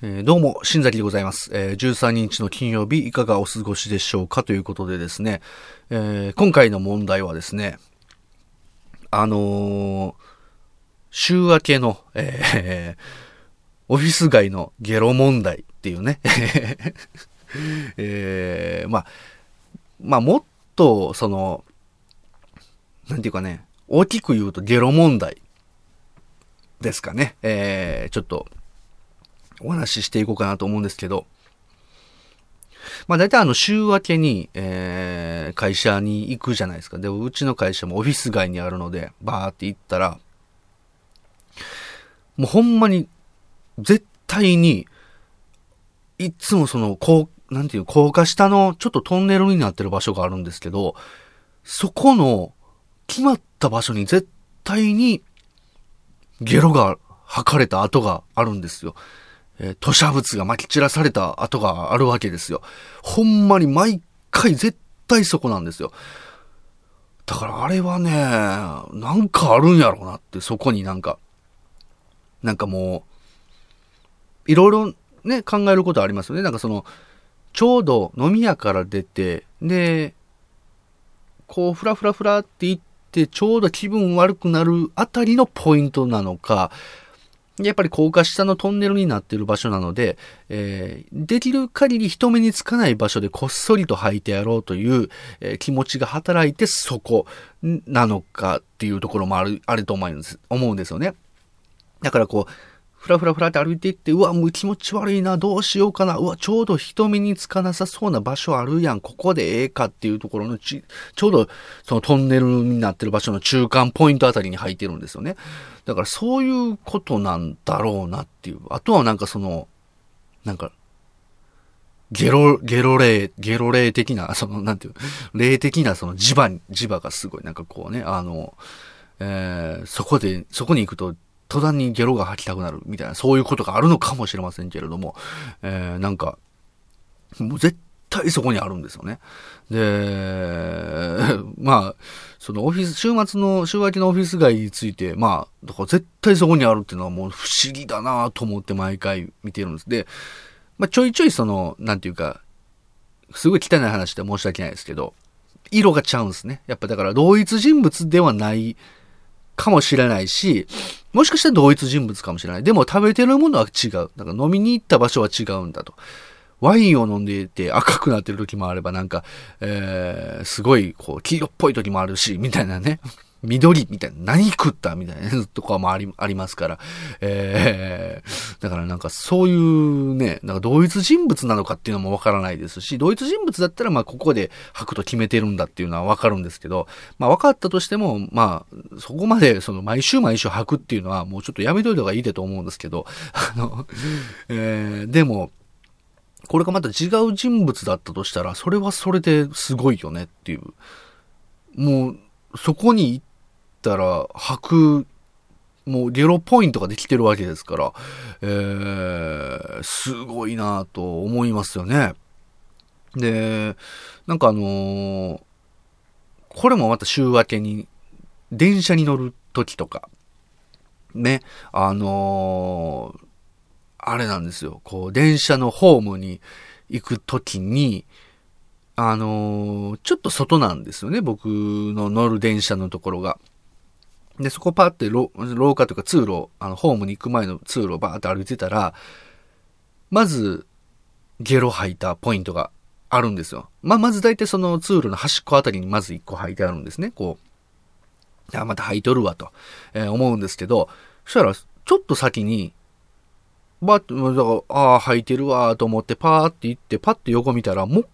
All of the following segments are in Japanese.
えー、どうも、新崎でございます。えー、13日の金曜日、いかがお過ごしでしょうかということでですね、えー、今回の問題はですね、あの週明けの、えオフィス街のゲロ問題っていうね、えまあ、まあ、もっと、その、なんていうかね、大きく言うとゲロ問題ですかね。えちょっと、お話ししていこうかなと思うんですけど、まあ大体あの週明けに、えー、会社に行くじゃないですか。で、うちの会社もオフィス街にあるので、バーって行ったら、もうほんまに、絶対に、いつもその、こう、なんていう、高架下のちょっとトンネルになってる場所があるんですけど、そこの決まった場所に絶対にゲロが吐かれた跡があるんですよ。えー、土砂物が撒き散らされた跡があるわけですよ。ほんまに毎回絶対そこなんですよ。だからあれはね、なんかあるんやろうなって、そこになんか、なんかもう、いろいろね、考えることありますよね。なんかその、ちょうど飲み屋から出て、で、こう、ふらふらふらって行って、ちょうど気分悪くなるあたりのポイントなのか、やっぱり高架下のトンネルになっている場所なので、えー、できる限り人目につかない場所でこっそりと履いてやろうという、えー、気持ちが働いてそこなのかっていうところもある、あると思うんです、思うんですよね。だからこう、ふらふらふらって歩いていって、うわ、もう気持ち悪いな、どうしようかな、うわ、ちょうど人目につかなさそうな場所あるやん、ここでええかっていうところのち、ちょうどそのトンネルになってる場所の中間ポイントあたりに入ってるんですよね。だからそういうことなんだろうなっていう。あとはなんかその、なんか、ゲロ、ゲロ霊、ゲロ霊的な、その、なんていう、霊的なその磁場、磁場がすごい、なんかこうね、あの、えー、そこで、そこに行くと途端にゲロが吐きたくなるみたいな、そういうことがあるのかもしれませんけれども、えー、なんか、もう絶対そこにあるんですよね。で、まあ、そのオフィス、週末の、週明けのオフィス街について、まあ、だから絶対そこにあるっていうのはもう不思議だなと思って毎回見てるんです。で、まあちょいちょいその、なんていうか、すごい汚い話で申し訳ないですけど、色がちゃうんですね。やっぱだから同一人物ではないかもしれないし、もしかしたら同一人物かもしれない。でも食べてるものは違う。なんか飲みに行った場所は違うんだと。ワインを飲んでいて赤くなってる時もあれば、なんか、えー、すごい、こう、黄色っぽい時もあるし、みたいなね。緑みたいな、何食ったみたいなとかもあり、ありますから。えー、だからなんかそういうね、なんか同一人物なのかっていうのもわからないですし、同一人物だったらまあここで吐くと決めてるんだっていうのはわかるんですけど、まあ分かったとしても、まあ、そこまでその毎週毎週吐くっていうのはもうちょっとやめといた方がいいでと思うんですけど、あの、えー、でも、これがまた違う人物だったとしたら、それはそれですごいよねっていう。もう、そこに行ったら、吐く、もうゲロポイントができてるわけですから、えー、すごいなと思いますよね。で、なんかあのー、これもまた週明けに、電車に乗る時とか、ね、あのー、あれなんですよ、こう、電車のホームに行く時に、あのー、ちょっと外なんですよね、僕の乗る電車のところが。で、そこパーって廊下というか通路、あの、ホームに行く前の通路をバーって歩いてたら、まず、ゲロ吐いたポイントがあるんですよ。まあ、まず大体その通路の端っこあたりにまず一個吐いてあるんですね、こう。あ、また吐いとるわと、えー、思うんですけど、そしたら、ちょっと先に、バッと、ああ、吐いてるわと思って、パーって行って、パッて横見たら、も、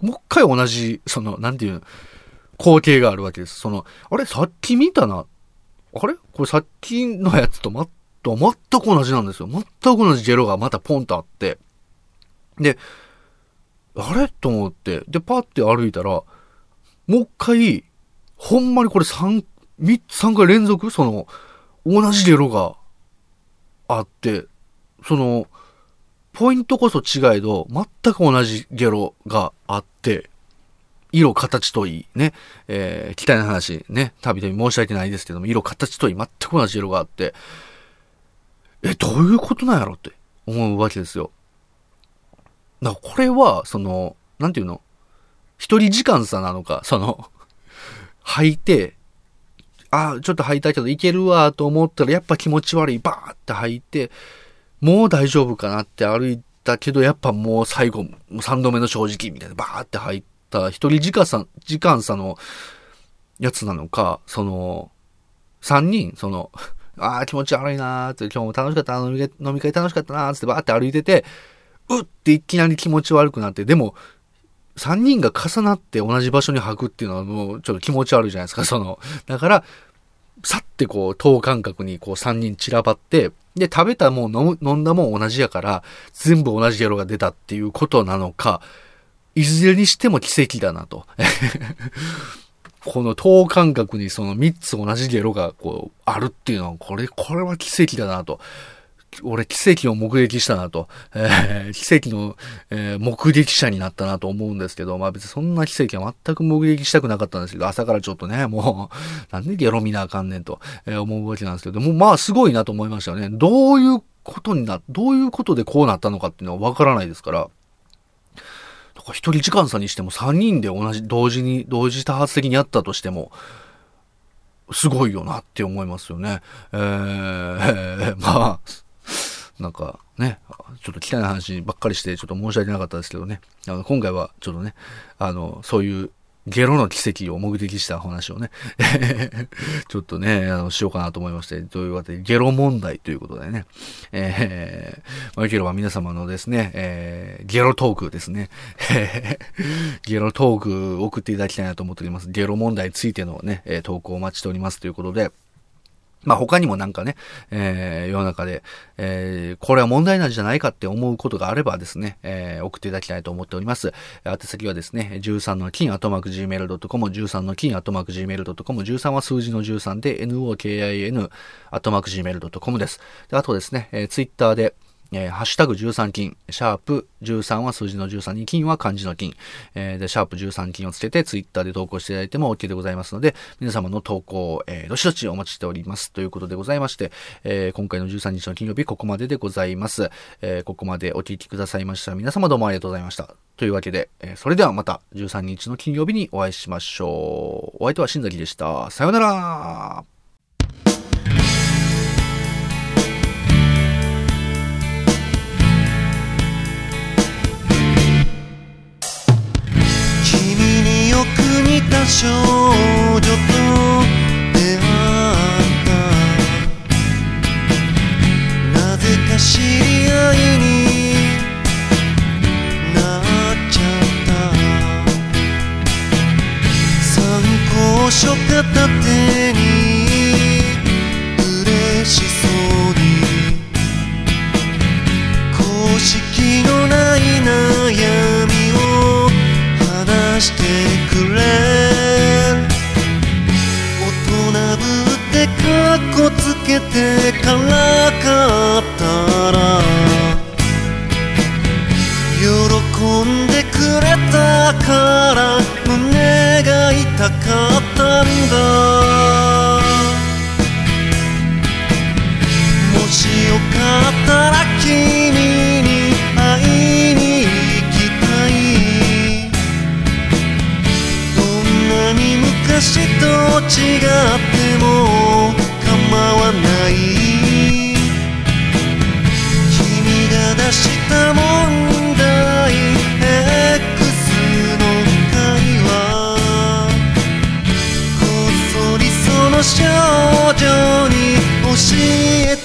もう一回同じ、その、なんていう、光景があるわけです。その、あれ、さっき見たな。あれ？これさっきのやつとま、と全く同じなんですよ。全く同じジェロがまたポンとあって。で、あれ？と思って、で、パって歩いたら、もう一回、ほんまにこれ3、3、3回連続？その、同じジェロがあって、その、ポイントこそ違えど、全く同じゲロがあって、色、形といい、ね、えー、汚い話、ね、たびたび申し訳ないですけども、色、形といい、全く同じ色があって、え、どういうことなんやろって。思うわけですよ。だからこれは、その、なんていうの？一人時間差なのか、その、吐いて、あ、ちょっと吐いたけどいけるわと思ったら、やっぱ気持ち悪い、バーって吐いて、もう大丈夫かなって歩いたけど、やっぱもう最後、三度目の正直みたいな、バーって吐いた、一人時間差、時間差のやつなのか、その、三人、その、ああ、気持ち悪いなーって、今日も楽しかったな、飲み会、飲み会楽しかったなーってバーって歩いてて、うっていきなり気持ち悪くなって、でも、三人が重なって同じ場所に吐くっていうのはもうちょっと気持ち悪いじゃないですか、その。だから、さってこう、等間隔にこう三人散らばって、で、食べたもん飲、んだもん同じやから、全部同じゲロが出たっていうことなのか、いずれにしても奇跡だなと。この等間隔にその三つ同じゲロがこう、あるっていうのは、これ、これは奇跡だなと。俺奇跡を目撃したなと、えー、奇跡の、えー、目撃者になったなと思うんですけど、まあ別にそんな奇跡は全く目撃したくなかったんですけど、朝からちょっとね、もう、なんでゲロ見なあかんねんと、えー、思うわけなんですけど、もまあすごいなと思いましたよね。どういうことにな、どういうことでこうなったのかっていうのはわからないですから、だから一人時間差にしても三人で同じ、同時に、同時多発的にやったとしても、すごいよなって思いますよね。えー、まあ、なんかね、ちょっと汚い話ばっかりしてちょっと申し訳なかったですけどね。あの、今回はちょっとね、あの、そういうゲロの奇跡を目撃した話をね、ちょっとね、あの、しようかなと思いまして、というわけで、ゲロ問題ということでね、えー、まあ、ければ皆様のですね、えー、ゲロトークですね、ゲロトーク送っていただきたいなと思っております。ゲロ問題についてのね、え投稿をお待ちしておりますということで、まあ他にもなんかね、えー、世の中で、えー、これは問題なんじゃないかって思うことがあればですね、えー、送っていただきたいと思っております。宛先はですね、13の金アトマーク gmail.com、13の金アトマーク gmail.com、13は数字の13で nokin アトマーク gmail.com です。であとですね、えー、ツイッターで、えー、ハッシュタグ13金、シャープ13は数字の13に金は漢字の金、えー、で、シャープ13金をつけてツイッターで投稿していただいても OK でございますので、皆様の投稿、えー、どしどしお待ちしております。ということでございまして、えー、今回の13日の金曜日、ここまででございます。えー、ここまでお聞きくださいました皆様どうもありがとうございました。というわけで、えー、それではまた13日の金曜日にお会いしましょう。お相手は新崎でした。さようならた少女とんでくれたから胸が痛かったんだ。もしよかったら君に会いに行きたい。どんなに昔と違って少女に教えて